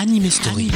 Anime Story.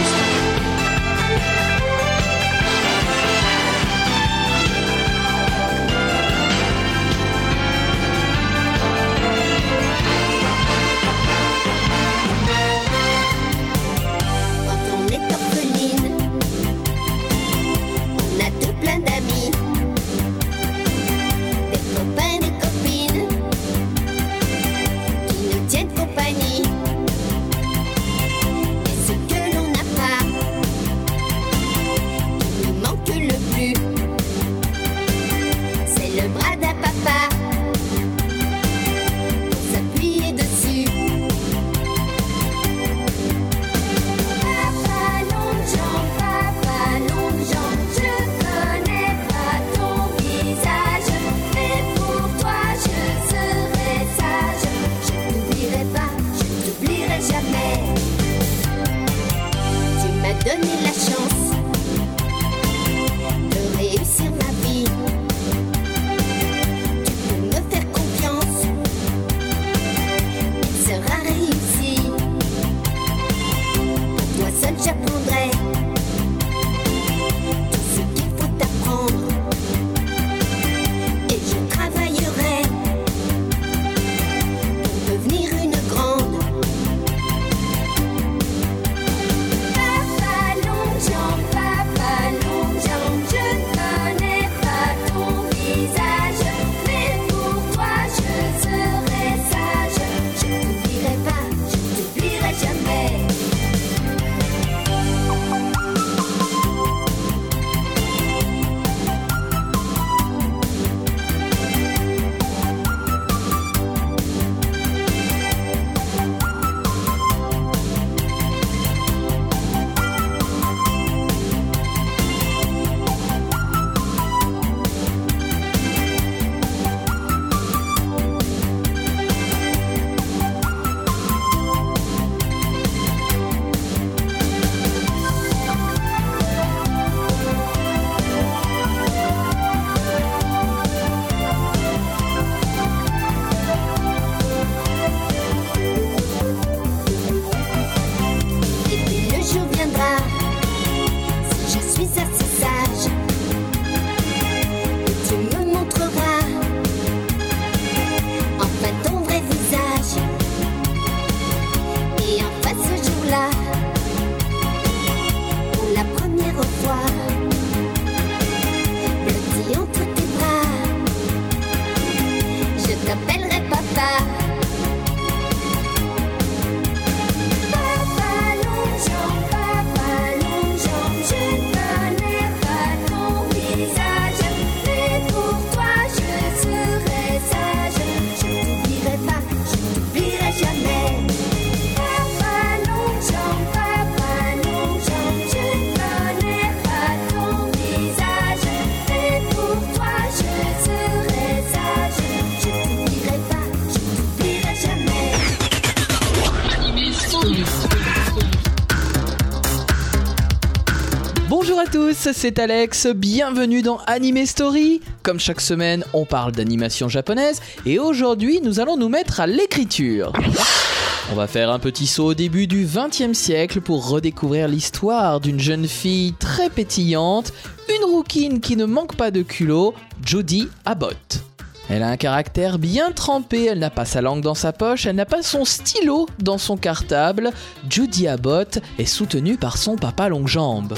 C'est Alex, bienvenue dans Anime Story. Comme chaque semaine, on parle d'animation japonaise et aujourd'hui, nous allons nous mettre à l'écriture. On va faire un petit saut au début du XXe siècle pour redécouvrir l'histoire d'une jeune fille très pétillante, une rouquine qui ne manque pas de culot, Judy Abbott. Elle a un caractère bien trempé, elle n'a pas sa langue dans sa poche, elle n'a pas son stylo dans son cartable. Judy Abbott est soutenue par son papa Longjambe.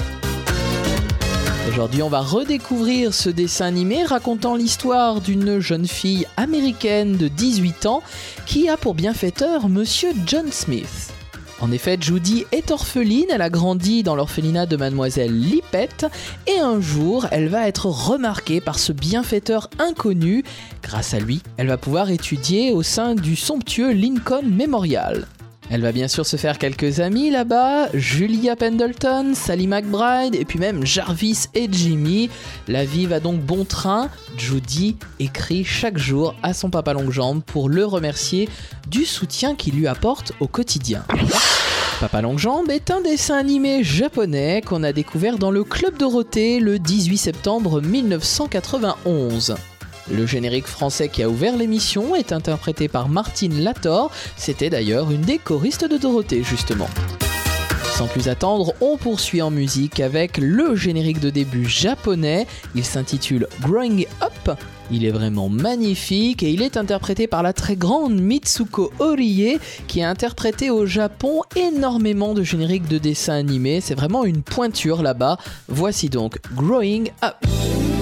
Aujourd'hui, on va redécouvrir ce dessin animé racontant l'histoire d'une jeune fille américaine de 18 ans qui a pour bienfaiteur Monsieur John Smith. En effet, Judy est orpheline, elle a grandi dans l'orphelinat de mademoiselle Lippett et un jour, elle va être remarquée par ce bienfaiteur inconnu. Grâce à lui, elle va pouvoir étudier au sein du somptueux Lincoln Memorial. Elle va bien sûr se faire quelques amis là-bas, Julia Pendleton, Sally McBride et puis même Jarvis et Jimmy. La vie va donc bon train. Judy écrit chaque jour à son papa Longjambe pour le remercier du soutien qu'il lui apporte au quotidien. Papa Longjambe est un dessin animé japonais qu'on a découvert dans le Club Dorothée le 18 septembre 1991. Le générique français qui a ouvert l'émission est interprété par Martine Lator, c'était d'ailleurs une des choristes de Dorothée justement. Sans plus attendre, on poursuit en musique avec le générique de début japonais. Il s'intitule Growing Up. Il est vraiment magnifique et il est interprété par la très grande Mitsuko Orie qui a interprété au Japon énormément de génériques de dessins animés. C'est vraiment une pointure là-bas. Voici donc Growing Up.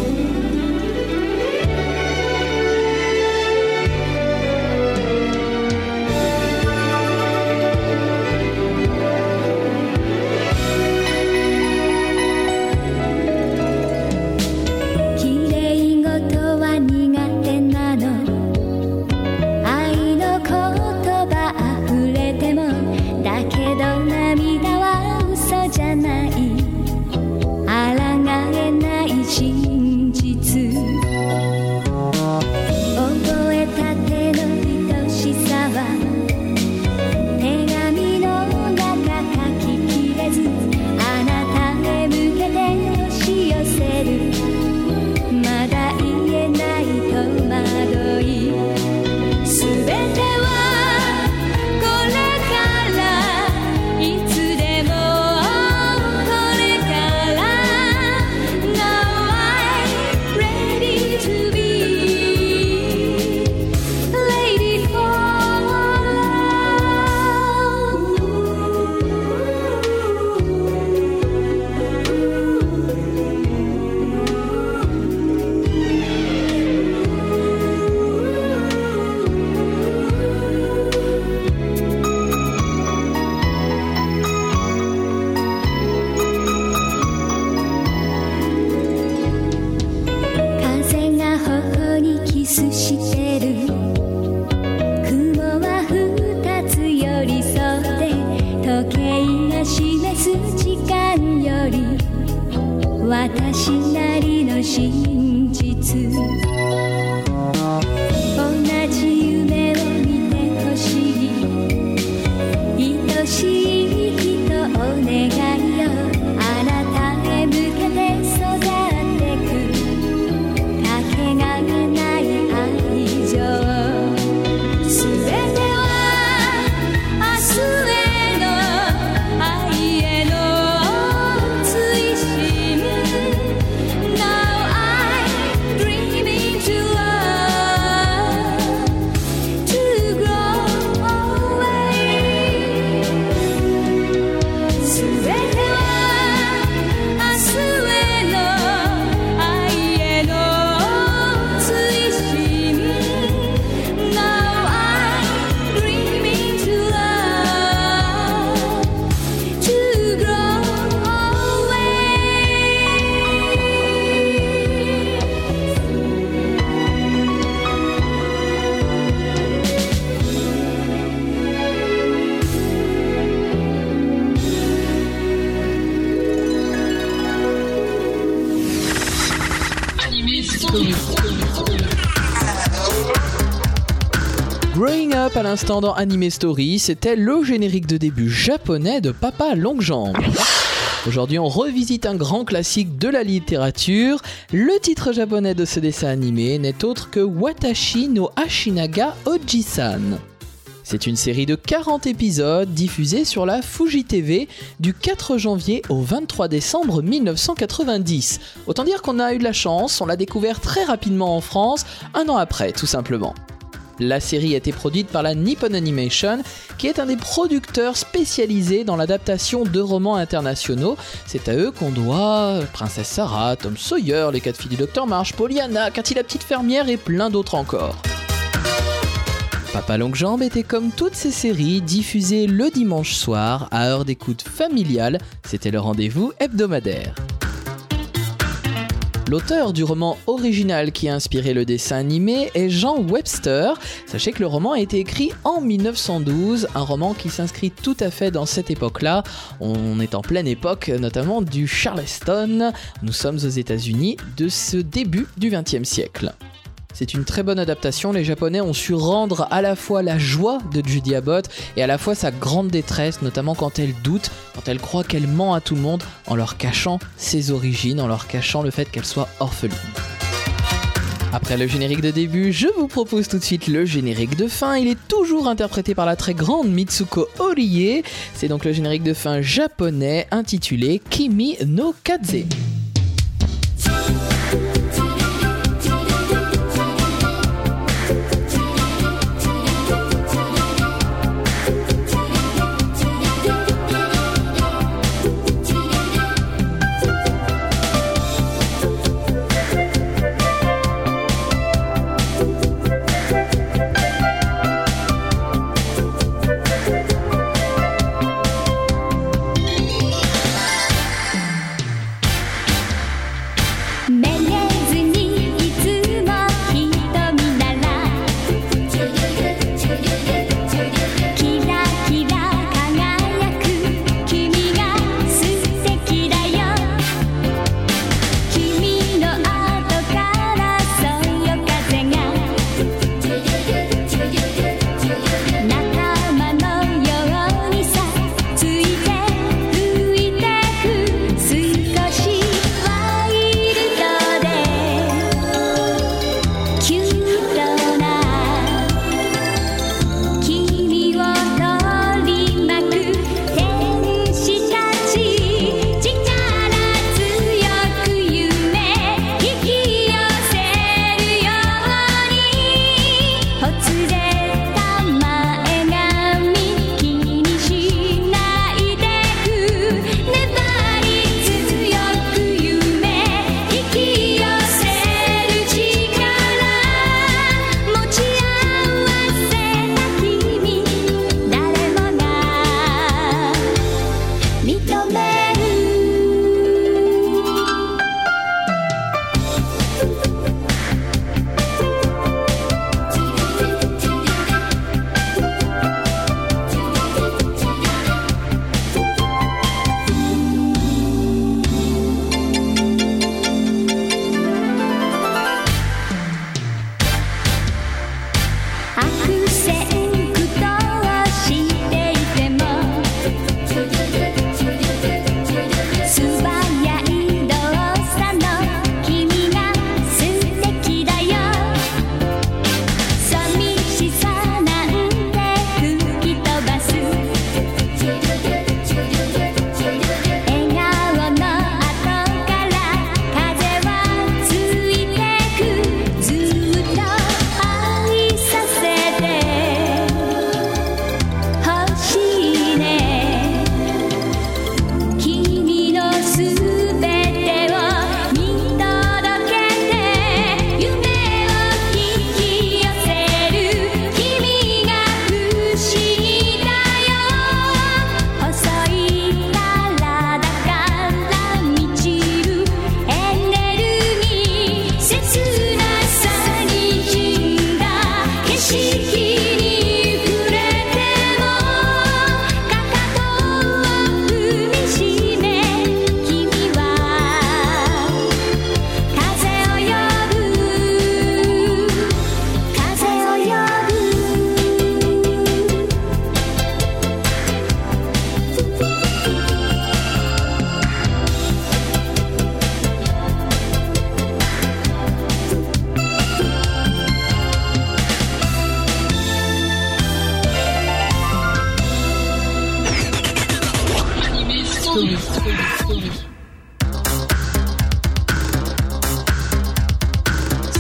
私なりの真実。Growing Up à l'instant dans Anime Story, c'était le générique de début japonais de Papa Longue. Aujourd'hui, on revisite un grand classique de la littérature. Le titre japonais de ce dessin animé n'est autre que Watashi no Ashinaga Oji-san. C'est une série de 40 épisodes diffusée sur la Fuji TV du 4 janvier au 23 décembre 1990. Autant dire qu'on a eu de la chance, on l'a découvert très rapidement en France, un an après tout simplement. La série a été produite par la Nippon Animation, qui est un des producteurs spécialisés dans l'adaptation de romans internationaux. C'est à eux qu'on doit Princesse Sarah, Tom Sawyer, Les quatre filles du Docteur Marsh, Pollyanna, Cathy la petite fermière et plein d'autres encore. Papa Longue Jambe était comme toutes ces séries diffusées le dimanche soir à heure d'écoute familiale. C'était le rendez-vous hebdomadaire. L'auteur du roman original qui a inspiré le dessin animé est Jean Webster. Sachez que le roman a été écrit en 1912, un roman qui s'inscrit tout à fait dans cette époque-là. On est en pleine époque notamment du Charleston. Nous sommes aux États-Unis de ce début du XXe siècle. C'est une très bonne adaptation. Les Japonais ont su rendre à la fois la joie de Judy Abbott et à la fois sa grande détresse, notamment quand elle doute, quand elle croit qu'elle ment à tout le monde en leur cachant ses origines, en leur cachant le fait qu'elle soit orpheline. Après le générique de début, je vous propose tout de suite le générique de fin. Il est toujours interprété par la très grande Mitsuko Orie. C'est donc le générique de fin japonais intitulé Kimi no Kaze.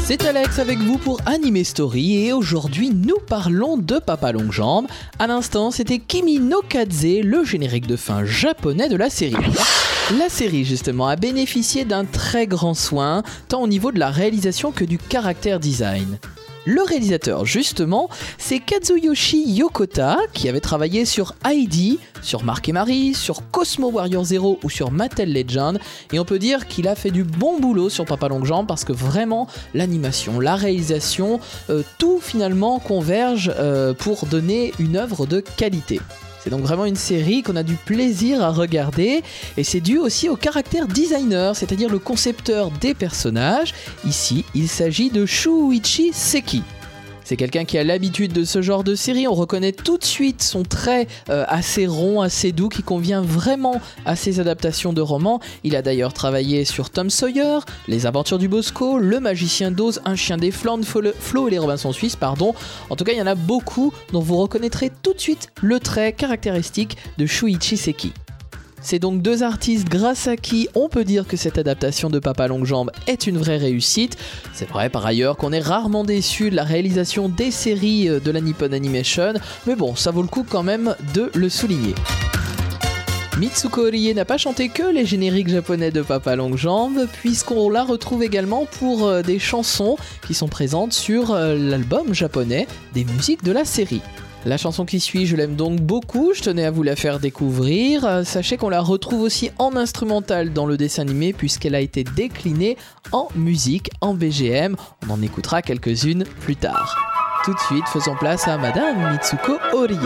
C'est Alex avec vous pour Anime Story et aujourd'hui nous parlons de Papa Longue Jambe. À l'instant, c'était Kimi no Kaze, le générique de fin japonais de la série. La série justement a bénéficié d'un très grand soin, tant au niveau de la réalisation que du caractère design. Le réalisateur, justement, c'est Kazuyoshi Yokota, qui avait travaillé sur Heidi, sur Mark et Marie, sur Cosmo Warrior Zero ou sur Mattel Legend. Et on peut dire qu'il a fait du bon boulot sur Papa Longue Jambe parce que vraiment, l'animation, la réalisation, euh, tout finalement converge euh, pour donner une œuvre de qualité. C'est donc vraiment une série qu'on a du plaisir à regarder et c'est dû aussi au caractère designer, c'est-à-dire le concepteur des personnages. Ici, il s'agit de Shuichi Seki. C'est quelqu'un qui a l'habitude de ce genre de série. On reconnaît tout de suite son trait euh, assez rond, assez doux, qui convient vraiment à ses adaptations de romans. Il a d'ailleurs travaillé sur Tom Sawyer, Les Aventures du Bosco, Le Magicien d'Oz, Un chien des Flandres, Flo, et les Robinson Suisses, pardon. En tout cas, il y en a beaucoup dont vous reconnaîtrez tout de suite le trait caractéristique de Shuichi Seki. C'est donc deux artistes grâce à qui on peut dire que cette adaptation de Papa Longue Jambe est une vraie réussite. C'est vrai par ailleurs qu'on est rarement déçu de la réalisation des séries euh, de la Nippon Animation, mais bon, ça vaut le coup quand même de le souligner. Mitsuko Orie n'a pas chanté que les génériques japonais de Papa Longue Jambe, puisqu'on la retrouve également pour euh, des chansons qui sont présentes sur euh, l'album japonais des musiques de la série. La chanson qui suit, je l'aime donc beaucoup, je tenais à vous la faire découvrir. Euh, Sachez qu'on la retrouve aussi en instrumental dans le dessin animé puisqu'elle a été déclinée en musique, en BGM. On en écoutera quelques-unes plus tard. Tout de suite, faisons place à Madame Mitsuko Orie.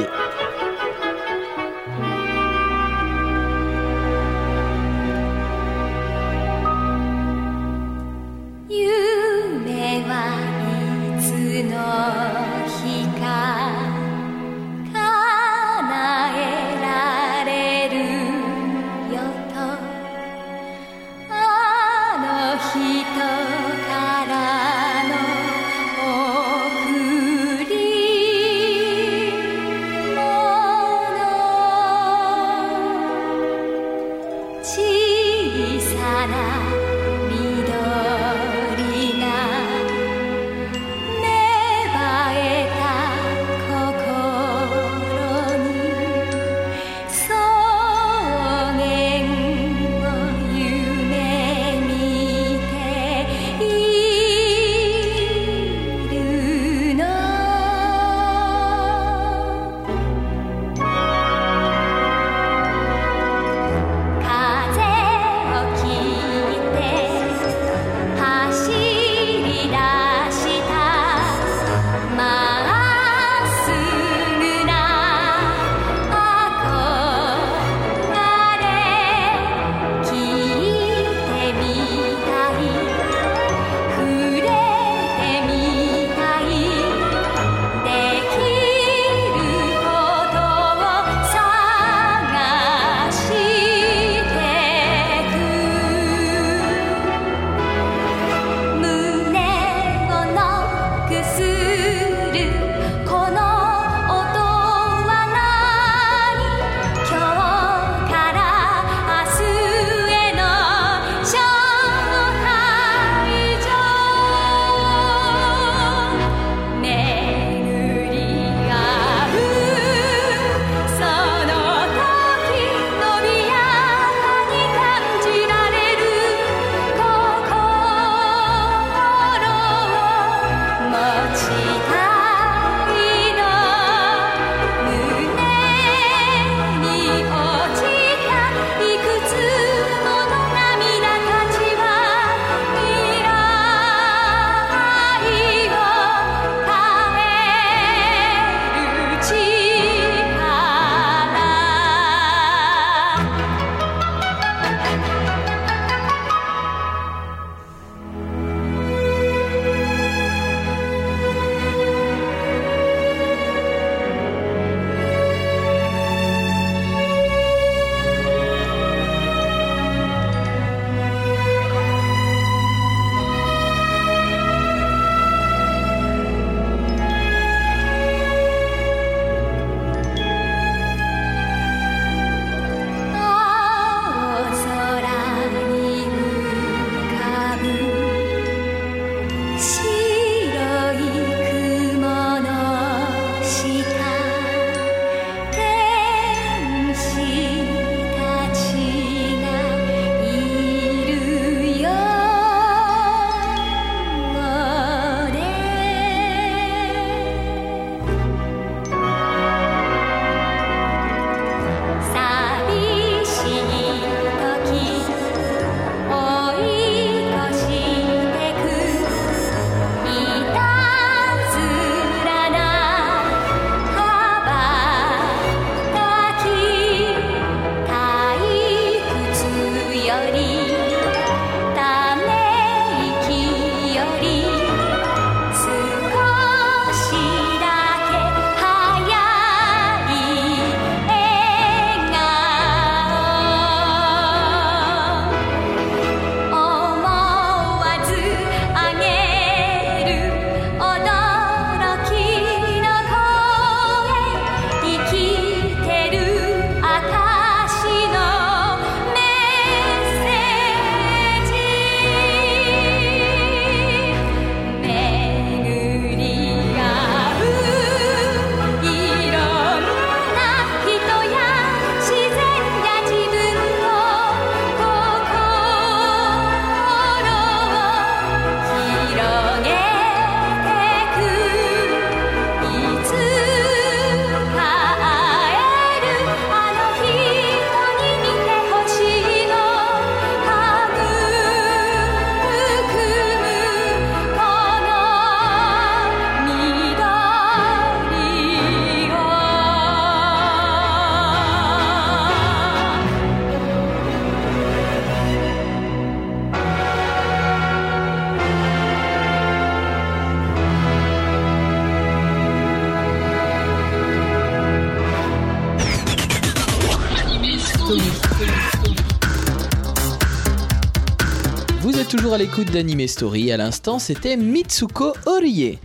L'écoute d'Anime Story. À l'instant, c'était Mitsuko Orie.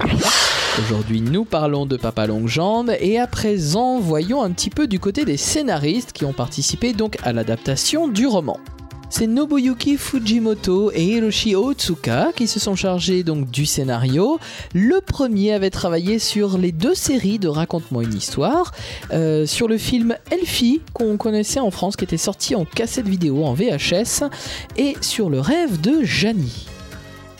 Aujourd'hui, nous parlons de Papa Longue Jambe et à présent, voyons un petit peu du côté des scénaristes qui ont participé donc à l'adaptation du roman. C'est Nobuyuki Fujimoto et Hiroshi Otsuka qui se sont chargés du scénario. Le premier avait travaillé sur les deux séries de Raconte-moi une histoire, euh, sur le film Elfie qu'on connaissait en France qui était sorti en cassette vidéo en VHS et sur le rêve de Janie.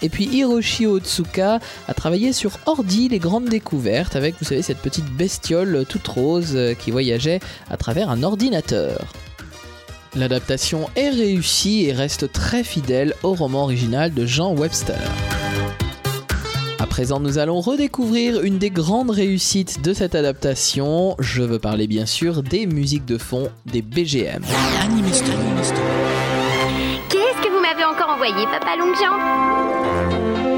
Et puis Hiroshi Otsuka a travaillé sur Ordi, les grandes découvertes, avec, vous savez, cette petite bestiole toute rose euh, qui voyageait à travers un ordinateur. L'adaptation est réussie et reste très fidèle au roman original de Jean Webster. À présent, nous allons redécouvrir une des grandes réussites de cette adaptation. Je veux parler bien sûr des musiques de fond des BGM. Qu'est-ce que vous m'avez encore envoyé, Papa Longjambe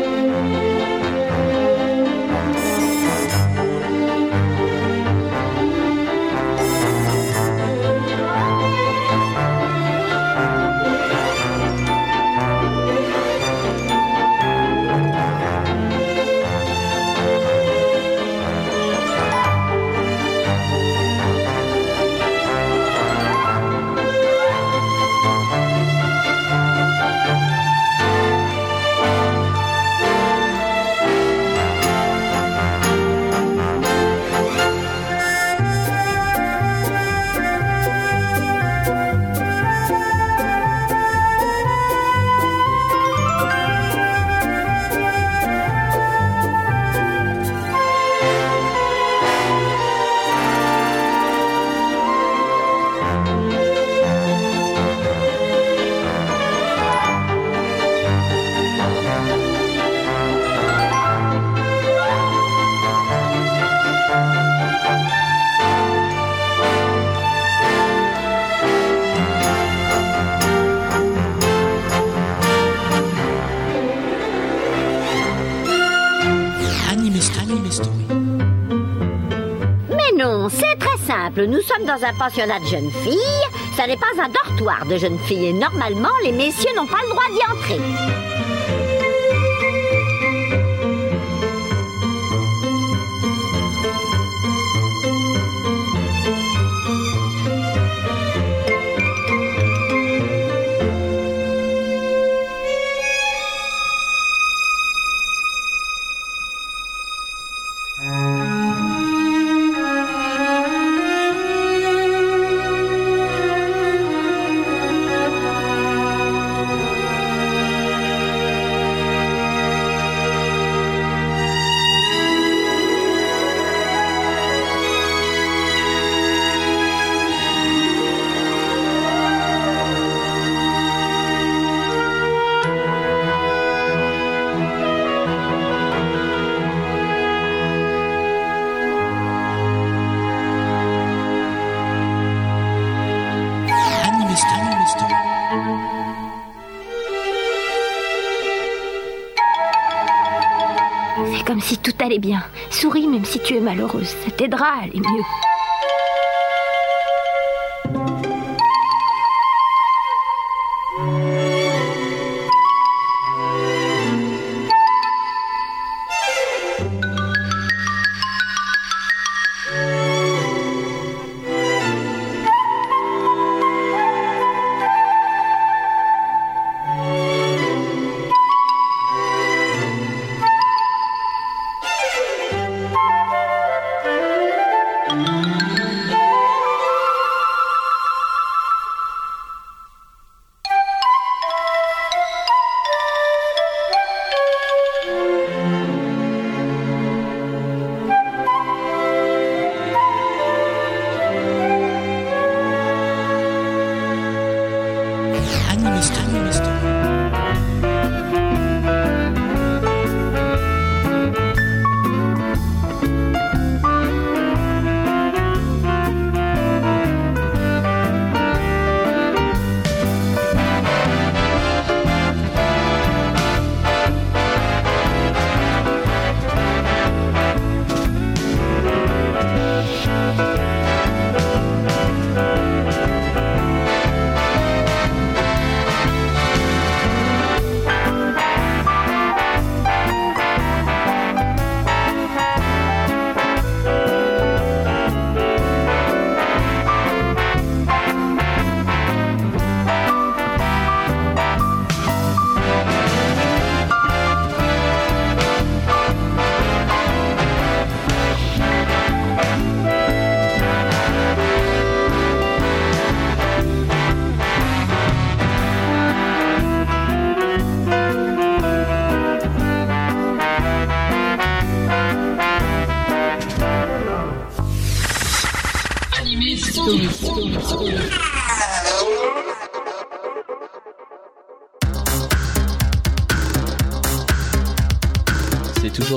sommes dans un pensionnat de jeunes filles. Ça n'est pas un dortoir de jeunes filles. Et normalement, les messieurs n'ont pas le droit d'y entrer. Allait bien. Souris même si tu es malheureuse. Ça t'aidera à aller mieux.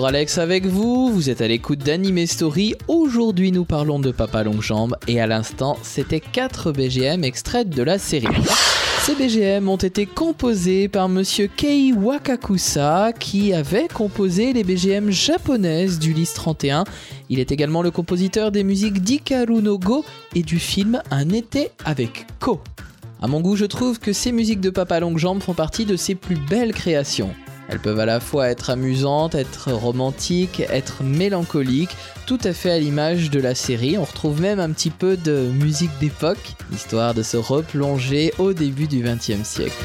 Alex avec vous, vous êtes à l'écoute d'Anime Story. Aujourd'hui nous parlons de Papa Longjambe et à l'instant c'était 4 BGM extraits de la série. Ces BGM ont été composés par monsieur Kei Wakakusa qui avait composé les BGM japonaises du Lys 31. Il est également le compositeur des musiques d'Ikaru no Go et du film Un été avec Ko. À mon goût, je trouve que ces musiques de Papa Longjambe font partie de ses plus belles créations. Elles peuvent à la fois être amusantes, être romantiques, être mélancoliques, tout à fait à l'image de la série. On retrouve même un petit peu de musique d'époque, histoire de se replonger au début du XXe siècle.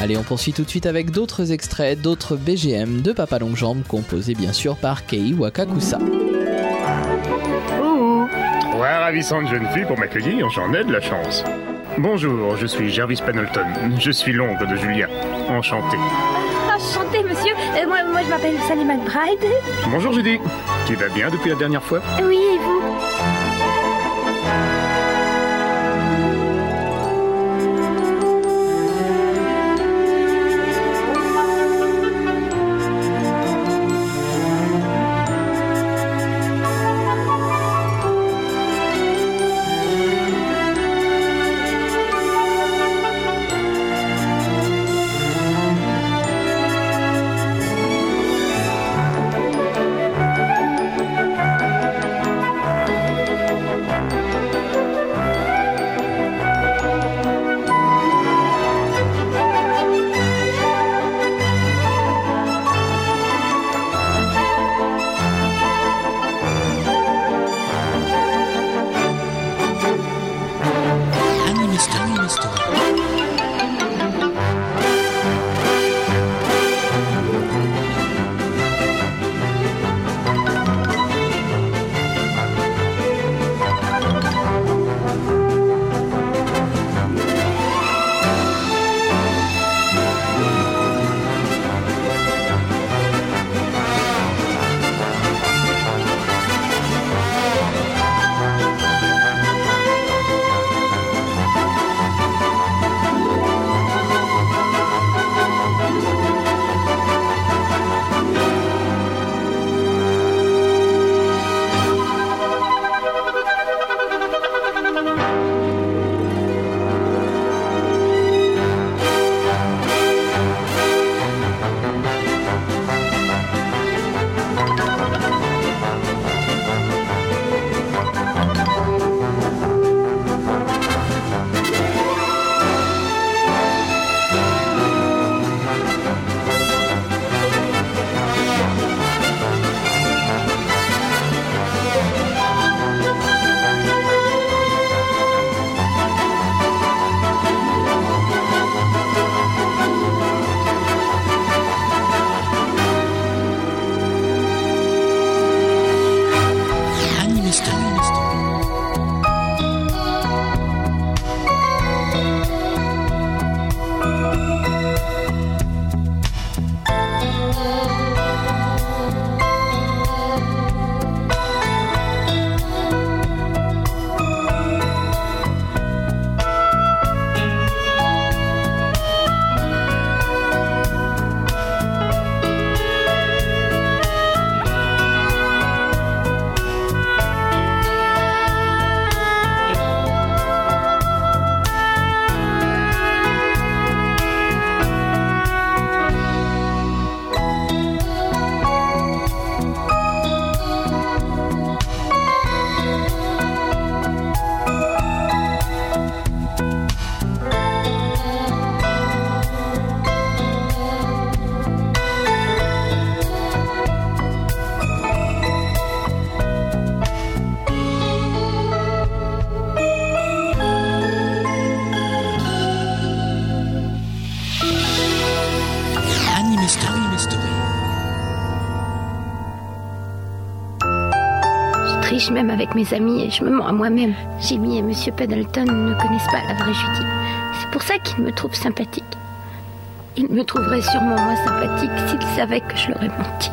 Allez, on poursuit tout de suite avec d'autres extraits, d'autres BGM de Papa Longjambe, composés bien sûr par Kei Wakakusa. Ouh, trois ravissantes jeunes filles pour m'accueillir, j'en ai de la chance. Bonjour, je suis Jarvis Pendleton, je suis l'oncle de Julia. Enchanté. Enchanté, monsieur. Euh, moi, moi, je m'appelle Sally McBride. Bonjour Judy, tu vas bien depuis la dernière fois? Oui, et vous? Mes amis et je me mens à moi-même. Jimmy et Monsieur Pendleton ne connaissent pas la vraie Judy. C'est pour ça qu'ils me trouvent sympathique. Ils me trouveraient sûrement moins sympathique s'ils savaient que je leur ai menti.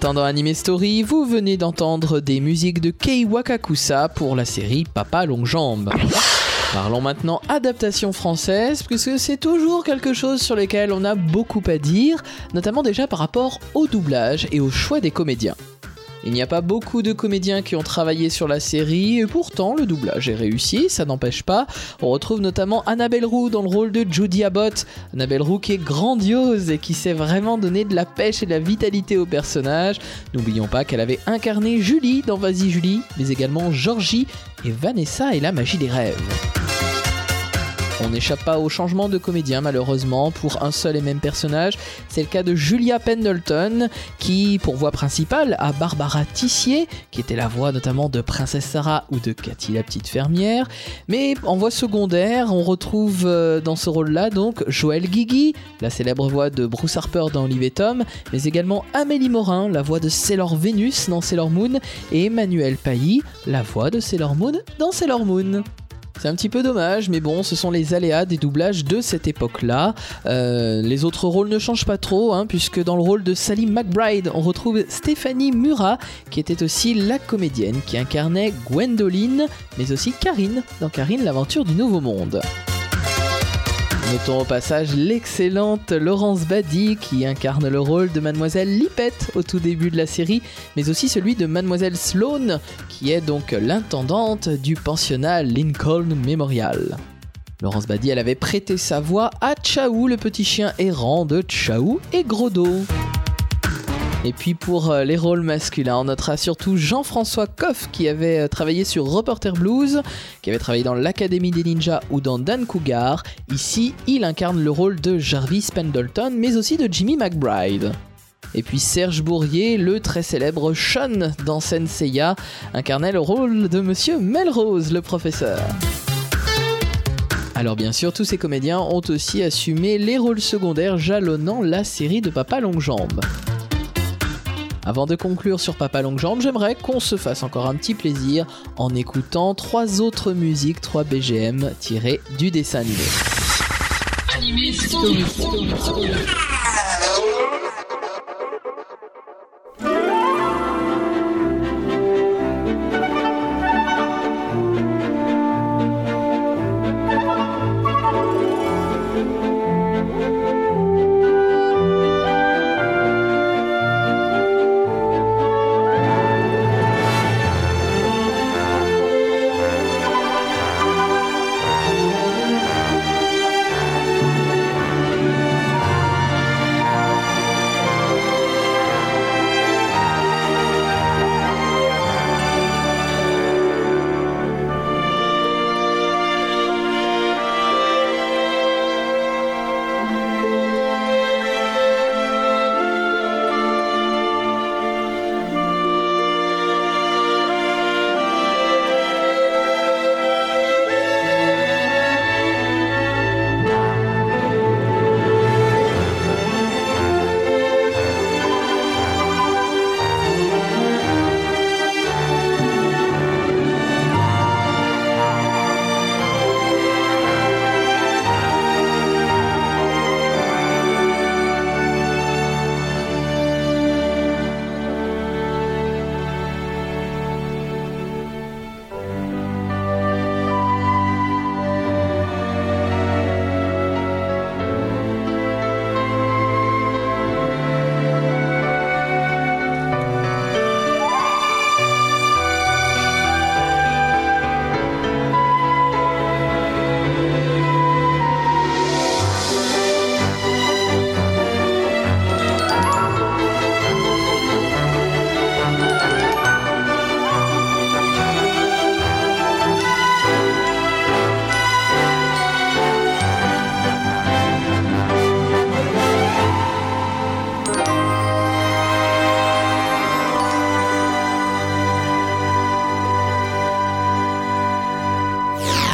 L'instant dans Anime Story, vous venez d'entendre des musiques de Kei Wakakusa pour la série Papa Longue Jambe. Parlons maintenant adaptation française, puisque c'est toujours quelque chose sur lequel on a beaucoup à dire, notamment déjà par rapport au doublage et au choix des comédiens. Il n'y a pas beaucoup de comédiens qui ont travaillé sur la série, et pourtant le doublage est réussi, ça n'empêche pas. On retrouve notamment Annabelle Roux dans le rôle de Judy Abbott. Annabelle Roux qui est grandiose et qui sait vraiment donner de la pêche et de la vitalité au personnage. N'oublions pas qu'elle avait incarné Julie dans Vas-y Julie, mais également Georgie et Vanessa et la magie des rêves. On n'échappe pas au changement de comédien malheureusement pour un seul et même personnage. C'est le cas de Julia Pendleton qui, pour voix principale, a Barbara Tissier, qui était la voix notamment de Princesse Sarah ou de Cathy la petite fermière. Mais en voix secondaire, on retrouve euh, dans ce rôle-là donc Joël Guigui, la célèbre voix de Bruce Harper dans Olive et Tom, mais également Amélie Morin, la voix de Sailor Venus dans Sailor Moon, et Emmanuel Pailly, la voix de Sailor Moon dans Sailor Moon. C'est un petit peu dommage, mais bon, ce sont les aléas des doublages de cette époque-là. Euh, les autres rôles ne changent pas trop, hein, puisque dans le rôle de Sally McBride, on retrouve Stéphanie Murat, qui était aussi la comédienne qui incarnait Gwendoline, mais aussi Karine, dans Karine, l'aventure du Nouveau Monde. Notons au passage l'excellente Laurence Badi qui incarne le rôle de Mademoiselle Lipette au tout début de la série, mais aussi celui de Mademoiselle Sloane qui est donc l'intendante du pensionnat Lincoln Memorial. Laurence Badi, avait prêté sa voix à Chaou, le petit chien errant de Chaou et Grodo. Et puis pour euh, les rôles masculins, on notera surtout Jean-François Coff qui avait euh, travaillé sur Reporter Blues, qui avait travaillé dans l'Académie des Ninjas ou dans Dan Cougar. Ici, il incarne le rôle de Jarvis Pendleton, mais aussi de Jimmy McBride. Et puis Serge Bourrier, le très célèbre Sean dans Senseiya, incarnait le rôle de Monsieur Melrose, le professeur. Alors bien sûr, tous ces comédiens ont aussi assumé les rôles secondaires jalonnant la série de Papa Longue Jambe. Avant de conclure sur Papa Longue Jambe, j'aimerais qu'on se fasse encore un petit plaisir en écoutant trois autres musiques, trois BGM tirées du dessin animé.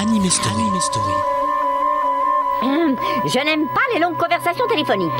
Anime Story. Anime Story. Hum, Je n'aime pas les longues conversations téléphoniques.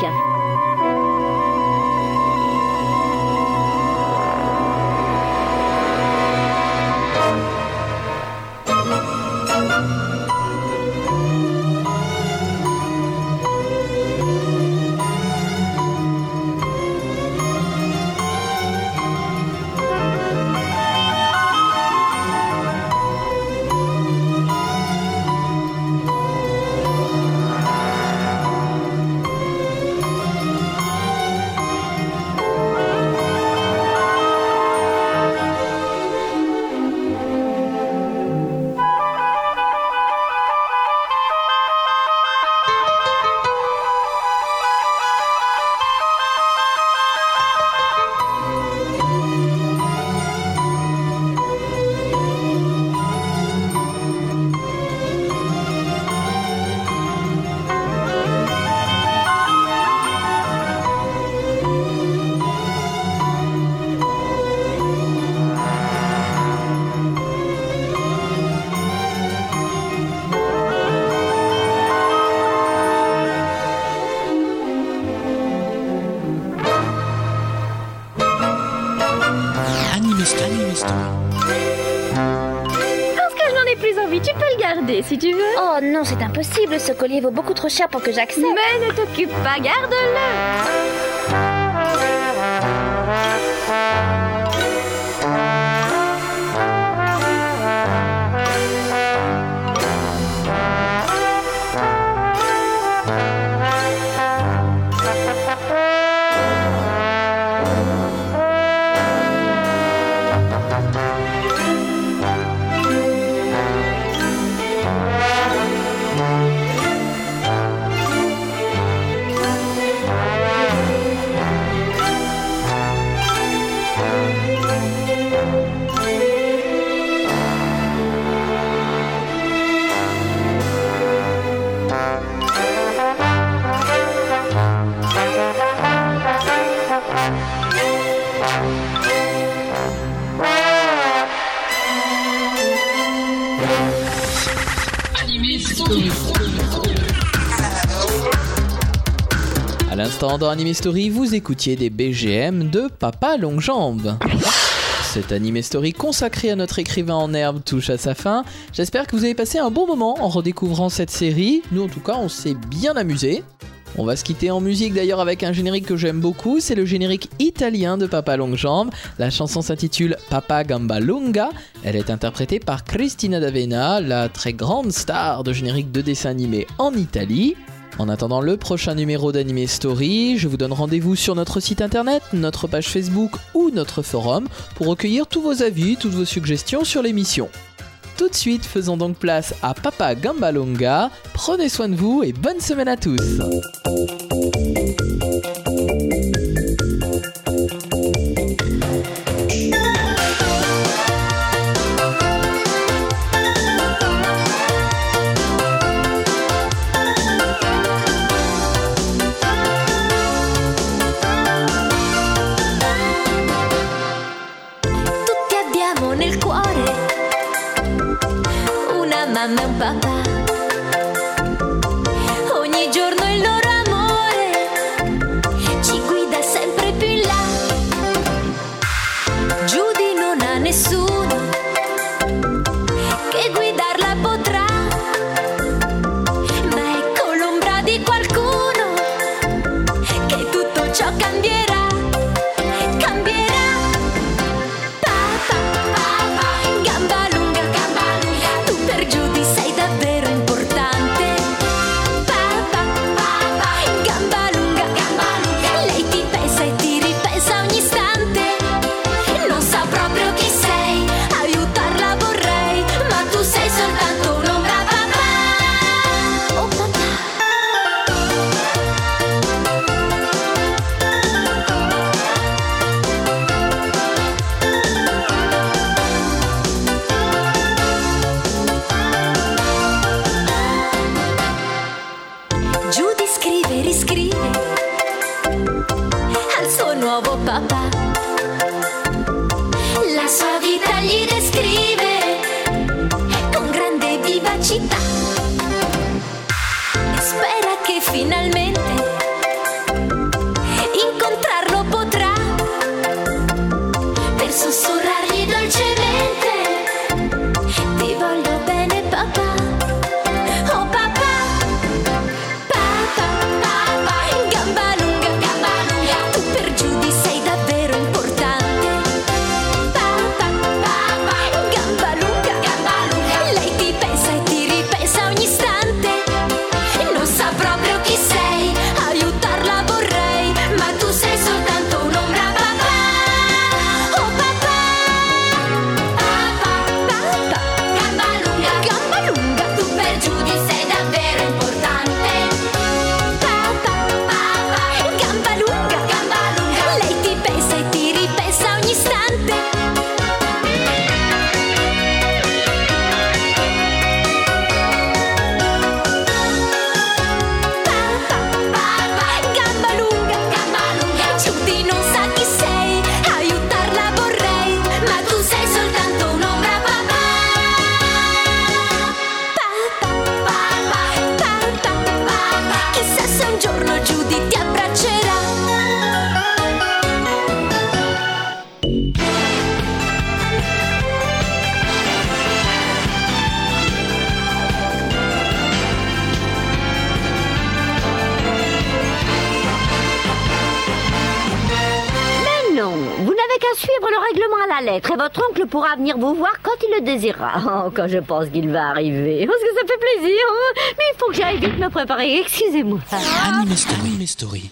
History. Ah. Parce que je n'en ai plus envie, tu peux le garder si tu veux. Oh non, c'est impossible, ce collier vaut beaucoup trop cher pour que j'accepte. Mais ne t'occupe pas, garde-le. Dans Anime Story, vous écoutiez des BGM de Papa Longjambe. Cette Anime Story consacrée à notre écrivain en herbe touche à sa fin. J'espère que vous avez passé un bon moment en redécouvrant cette série. Nous en tout cas, on s'est bien amusé. On va se quitter en musique d'ailleurs avec un générique que j'aime beaucoup, c'est le générique italien de Papa Longjambe. La chanson s'intitule Papa Gamba Lunga. Elle est interprétée par Cristina D'Avena, la très grande star de générique de dessin animé en Italie. En attendant le prochain numéro d'Anime Story, je vous donne rendez-vous sur notre site internet, notre page Facebook ou notre forum pour recueillir tous vos avis, toutes vos suggestions sur l'émission. Tout de suite, faisons donc place à Papa Gambalonga. Prenez soin de vous et bonne semaine à tous. Vous voir quand il le désirera. Oh, quand je pense qu'il va arriver. Parce que ça fait plaisir. hein. Mais il faut que j'aille vite me préparer. Excusez-moi. Anime Story. Anime Story.